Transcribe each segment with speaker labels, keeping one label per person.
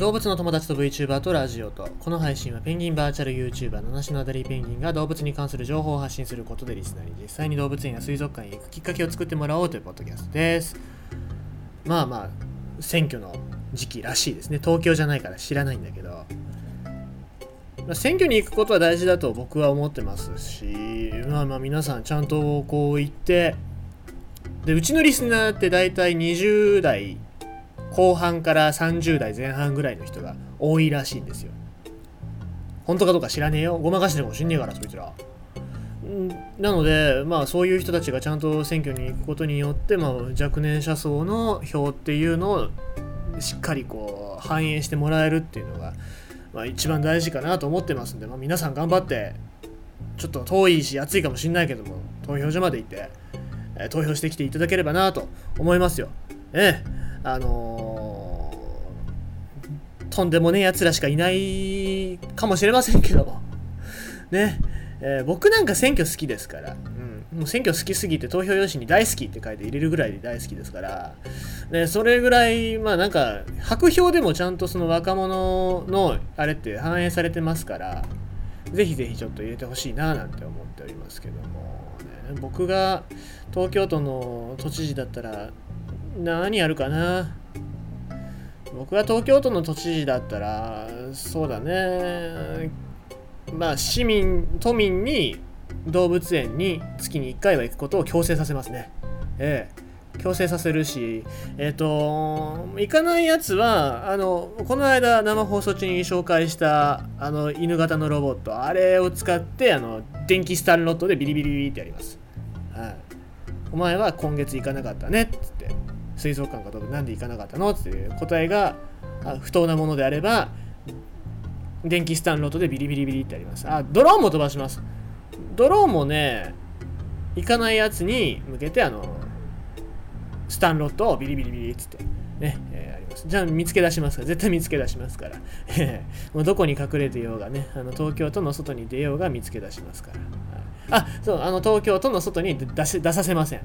Speaker 1: 動物の友達と VTuber とラジオとこの配信はペンギンバーチャル YouTuber 七種のあたりペンギンが動物に関する情報を発信することでリスナーに実際に動物園や水族館へ行くきっかけを作ってもらおうというポッドキャストですまあまあ選挙の時期らしいですね。東京じゃないから知らないんだけどまあ選挙に行くことは大事だと僕は思ってますしまあまあ皆さんちゃんとこう言ってでうちのリスナーって大体20代後半から30代前半ぐらいの人が多いらしいんですよ。本当かどうか知らねえよ。ごまかしてるかもしんねえから、そいつら。んなので、まあそういう人たちがちゃんと選挙に行くことによって、まあ若年者層の票っていうのをしっかりこう反映してもらえるっていうのが、まあ一番大事かなと思ってますんで、まあ皆さん頑張って、ちょっと遠いし暑いかもしんないけども、投票所まで行って、えー投票してきていただければなと思いますよ。ええ。あのーとんでもねえやつらしかいないかもしれませんけども。ね。えー僕なんか選挙好きですから、うん、もう選挙好きすぎて投票用紙に大好きって書いて入れるぐらいで大好きですから、ね、それぐらい、まあなんか、白票でもちゃんとその若者のあれって反映されてますから、ぜひぜひちょっと入れてほしいななんて思っておりますけども、ね、僕が東京都の都知事だったら何やるかな僕が東京都の都知事だったらそうだね。まあ市民都民に動物園に月に1回は行くことを強制させますね。ええ。強制させるしえっ、と行かないやつはあのこの間生放送中に紹介したあの犬型のロボットあれを使ってあの電気スタンロットでビリビリビリってやります。はい。お前は今月行かなかったね。っ水族館かどうかなんで行かなかったのっていう答えが不当なものであれば電気スタンロットでビリビリビリってやります。あドローンも飛ばします。ドローンもね行かないやつに向けてあのスタンロットをビリビリビリっつってね、えあります。じゃあ見つけ出しますから。絶対見つけ出しますから。もうどこに隠れてようがねあの東京都の外に出ようが見つけ出しますから、はい。あそうあの東京都の外に出し出させません。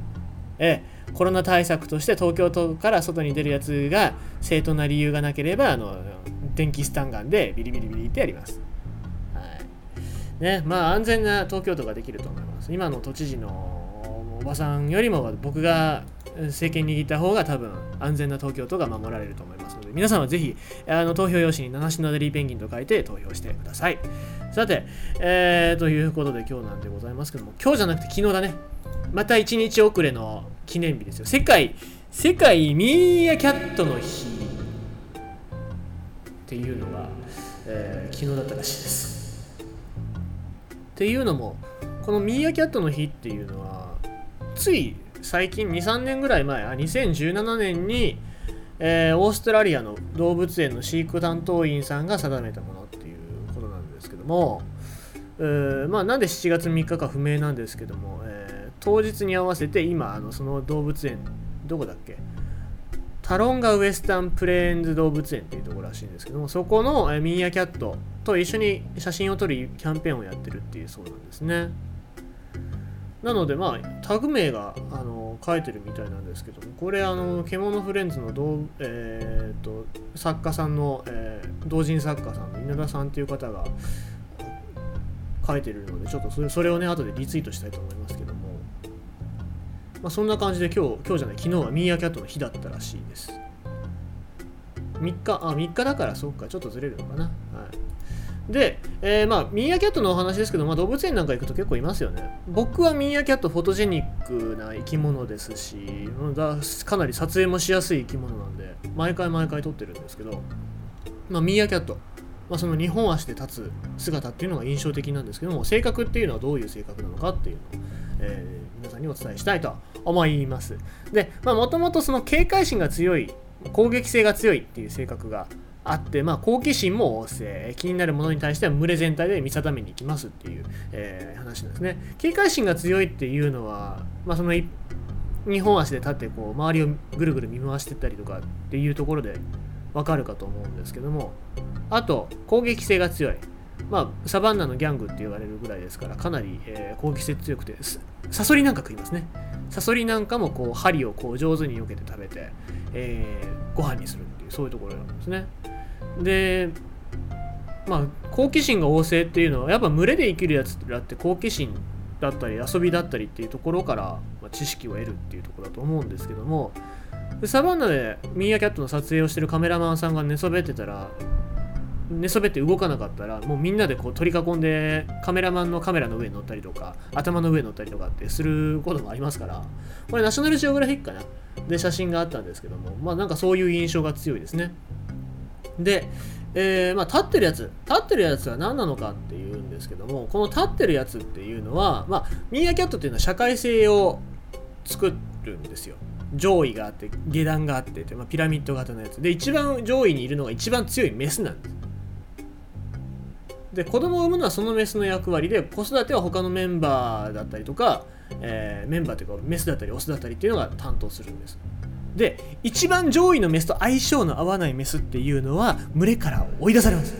Speaker 1: ええコロナ対策として東京都から外に出るやつが正当な理由がなければあの電気スタンガンでビリビリビリってやります。はいね、まあ安全な東京都ができると思います。今の都知事のおばさんよりも僕が政権握った方が多分安全な東京都が守られると思いますので皆さんはぜひあの投票用紙に七種のデリーペンギンと書いて投票してください。さて、えー、ということで今日なんでございますけども今日じゃなくて昨日だね。また1日遅れの記念日ですよ。世界、世界ミーアキャットの日っていうのが、えー昨日だったらしいです。っていうのも、このミーアキャットの日っていうのは、つい最近2、3年ぐらい前、あ2017年に、えーオーストラリアの動物園の飼育担当員さんが定めたものっていうことなんですけども、えーまあ、なんで7月3日か不明なんですけども、えー当日に合わせて今あのその動物園どこだっけ？タロンガウエスタンプレーンズ動物園っていうところらしいんですけどもそこのえーミーアキャットと一緒に写真を撮るキャンペーンをやってるっていうそうなんですね。なのでまあタグ名があの書いてるみたいなんですけどもこれあの獣フレンズの、えーと作家さんの、えー同人作家さんの稲田さんっていう方が書いてるのでちょっとそれをね後でリツイートしたいと思いますけども、まあ、そんな感じで今日今日じゃない昨日はミーアキャットの日だったらしいです。3日あ3日だからそうかちょっとずれるのかな。はい。で、えーまあミーアキャットのお話ですけど、まあ、動物園なんか行くと結構いますよね。僕はミーアキャットフォトジェニックな生き物ですしかなり撮影もしやすい生き物なんで毎回毎回撮ってるんですけどまあ、ミーアキャット、まあ、その2本足で立つ姿っていうのが印象的なんですけども性格っていうのはどういう性格なのかっていうのを、えー皆さんにお伝えしたいと思います。でもともとその警戒心が強い攻撃性が強いっていう性格があって、まあ、好奇心も旺盛気になるものに対しては群れ全体で見定めに行きますっていう、えー話なんですね。警戒心が強いっていうのは、まあ、その2本足で立ってこう周りをぐるぐる見回してったりとかっていうところでわかるかと思うんですけどもあと攻撃性が強い。まあサバンナのギャングって言われるぐらいですからかなり、えー攻撃性強くてサソリなんか食いますね。サソリなんかもこう針をこう上手に避けて食べて、えーご飯にするっていうそういうところなんですね。でまあ好奇心が旺盛っていうのはやっぱ群れで生きるやつらって好奇心だったり遊びだったりっていうところから、ま、知識を得るっていうところだと思うんですけどもサバンナでミーアキャットの撮影をしてるカメラマンさんが寝そべってたら寝そべって動かなかったらもうみんなでこう取り囲んでカメラマンのカメラの上に乗ったりとか頭の上に乗ったりとかってすることもありますからこれナショナルジオグラフィックかな。で写真があったんですけどもまあなんかそういう印象が強いですね。で、えー、まあ立ってるやつ立ってるやつは何なのかっていうんですけどもこの立ってるやつっていうのはまあミーアキャットっていうのは社会性を作るんですよ。上位があって下段があってまあ、ピラミッド型のやつ。で一番上位にいるのが一番強いメスなんです。で子供を産むのはそのメスの役割で子育ては他のメンバーだったりとか、えー、メンバーというかメスだったりオスだったりっていうのが担当するんです。で一番上位のメスと相性の合わないメスっていうのは群れから追い出されます。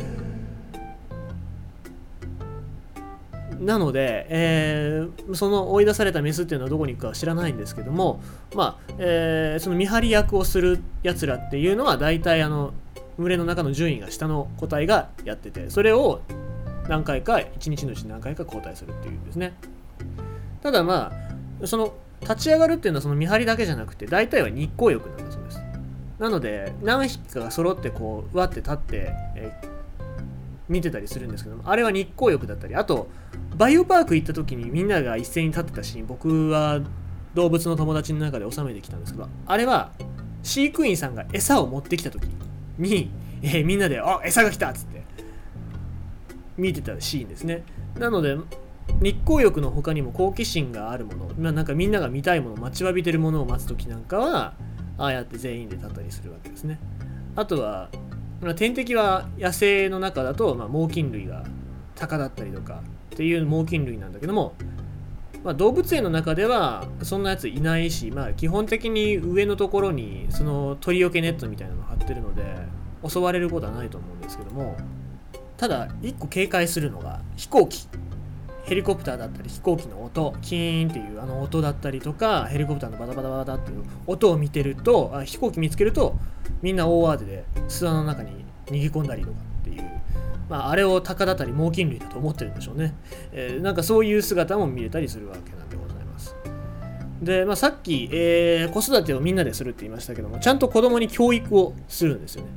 Speaker 1: なので、えー、その追い出されたメスっていうのはどこに行くかは知らないんですけども、まあえー、その見張り役をするやつらっていうのは大体あの群れの中の順位が下の個体がやっててそれを何回か1日のうち何回か交代するっていうんですね。ただまあその立ち上がるっていうのはその見張りだけじゃなくて大体は日光浴なんだそうです。なので何匹かが揃ってこうわって立って、えー、見てたりするんですけどもあれは日光浴だったりあとバイオパーク行った時にみんなが一斉に立ってたシーン僕は動物の友達の中で収めてきたんですけどあれは飼育員さんが餌を持ってきた時に、えー、みんなで「あ餌が来た!」っつって見てたシーンですねなので日光浴の他にも好奇心があるもの、まあ、なんかみんなが見たいもの待ちわびてるものを待つ時なんかはああやって全員で立ったりするわけですねあとは、天敵は野生の中だと、まあ、猛禽類が鷹だったりとかっていう猛禽類なんだけども、まあ、動物園の中ではそんなやついないし、まあ、基本的に上のところにその鳥よけネットみたいなの張ってるので襲われることはないと思うんですけどもただ1個警戒するのが飛行機。ヘリコプターだったり飛行機の音キーンっていうあの音だったりとかヘリコプターのバタバタバタっていう音を見てるとあ飛行機見つけるとみんな大慌てで巣穴の中に逃げ込んだりとかっていう、まあ、あれを鷹だったり猛禽類だと思ってるんでしょうね、えー、なんかそういう姿も見れたりするわけなんでございます。で、まあ、さっき、えー、子育てをみんなでするって言いましたけどもちゃんと子供に教育をするんですよね。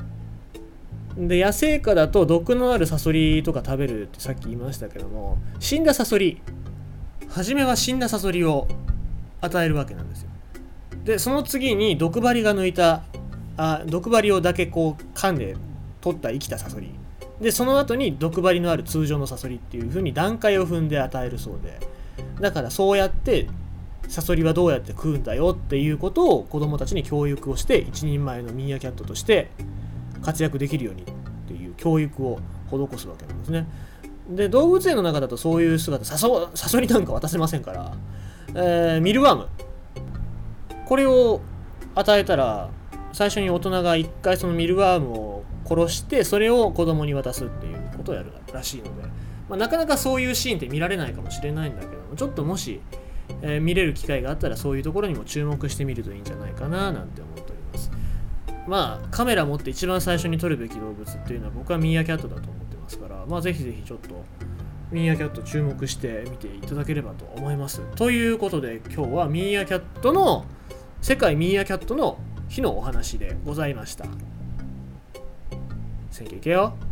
Speaker 1: で野生下だと毒のあるサソリとか食べるってさっき言いましたけども死んだサソリ初めは死んだサソリを与えるわけなんですよ。でその次に毒針が抜いたあ毒針をだけこう噛んで取った生きたサソリ。でその後に毒針のある通常のサソリっていう風に段階を踏んで与えるそうで。だからそうやってサソリはどうやって食うんだよっていうことを子供たちに教育をして一人前のミーアキャットとして活躍できるようにっていう教育を施すわけなんですね。で動物園の中だとそういう姿サソサソリなんか渡せませんから、えー、ミルワーム。これを与えたら最初に大人が一回そのミルワームを殺してそれを子供に渡すっていうことをやるらしいので、まあ、なかなかそういうシーンって見られないかもしれないんだけどもちょっともし、えー、見れる機会があったらそういうところにも注目してみるといいんじゃないかななんて思ってま。あカメラ持って一番最初に撮るべき動物っていうのは僕はミーアキャットだと思ってますからまあぜひぜひちょっとミーアキャット注目して見ていただければと思いますということで今日はミーアキャットの世界ミーアキャットの日のお話でございました。選挙いけよ。